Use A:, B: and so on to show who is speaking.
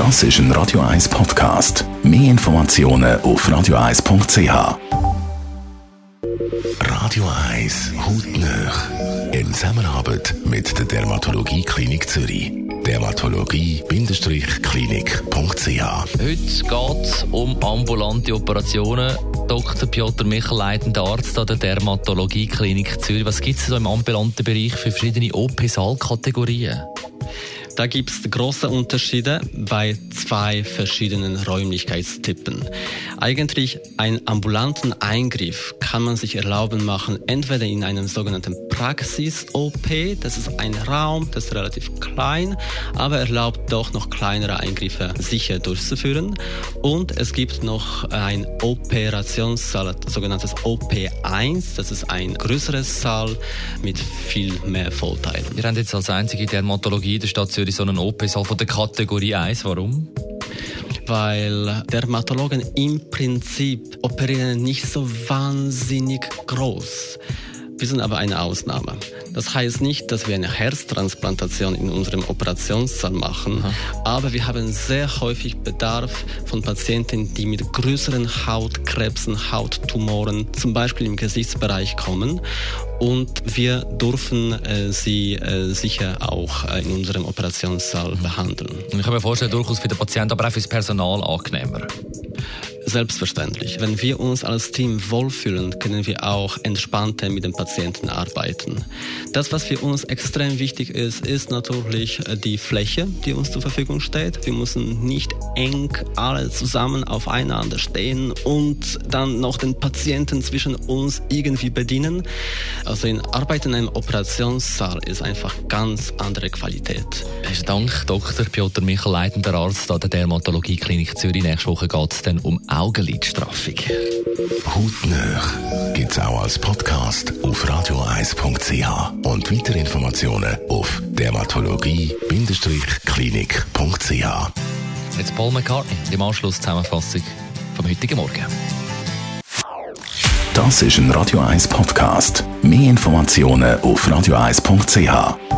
A: Das ist ein Radio 1 Podcast. Mehr Informationen auf radio1.ch. Radio 1 Hautnöch. In Zusammenarbeit mit der Dermatologie Klinik Zürich. Dermatologie-klinik.ch
B: Heute geht es um ambulante Operationen. Dr. Piotr Michel, leitender Arzt an der Dermatologie Klinik Zürich. Was gibt es so im ambulanten Bereich für verschiedene OP-Saalkategorien?
C: Da gibt es große Unterschiede bei zwei verschiedenen Räumlichkeitstippen. Eigentlich einen ambulanten Eingriff kann man sich erlauben machen, entweder in einem sogenannten Praxis-OP, das ist ein Raum, das ist relativ klein, aber erlaubt doch noch kleinere Eingriffe sicher durchzuführen. Und es gibt noch ein Operationssaal, sogenanntes OP1, das ist ein größeres Saal mit viel mehr Vorteilen.
B: Wir haben jetzt als einzige Dermatologie der Stadt Zürich so einen OP-Saal von der Kategorie 1. Warum?
C: weil Dermatologen im Prinzip operieren nicht so wahnsinnig groß. Wir sind aber eine Ausnahme. Das heißt nicht, dass wir eine Herztransplantation in unserem Operationssaal machen, Aha. aber wir haben sehr häufig Bedarf von Patienten, die mit größeren Hautkrebsen, Hauttumoren, zum Beispiel im Gesichtsbereich kommen. Und wir dürfen äh, sie äh, sicher auch äh, in unserem Operationssaal mhm. behandeln.
B: Ich kann mir vorstellen, durchaus für den Patienten, aber auch für das Personal angenehmer.
C: Selbstverständlich. Wenn wir uns als Team wohlfühlen, können wir auch entspannter mit den Patienten arbeiten. Das, was für uns extrem wichtig ist, ist natürlich äh, die Fläche, die uns zur Verfügung steht. Wir müssen nicht eng alle zusammen aufeinander stehen und dann noch den Patienten zwischen uns irgendwie bedienen. Also in Arbeit in einem Operationssaal ist einfach ganz andere Qualität.
B: Besten Dank, Dr. Piotr Michel, leitender Arzt an der Dermatologie Klinik Zürich. Nächste Woche geht es dann um Augenlidstraffung.
A: Hautnöch gibt es auch als Podcast auf radioeis.ch und weitere Informationen auf dermatologie-klinik.ch.
B: Jetzt Paul McCartney, im Anschluss Zusammenfassung vom heutigen Morgen.
A: Das ist ein Radio 1 Podcast. Mehr Informationen auf radioeis.ch.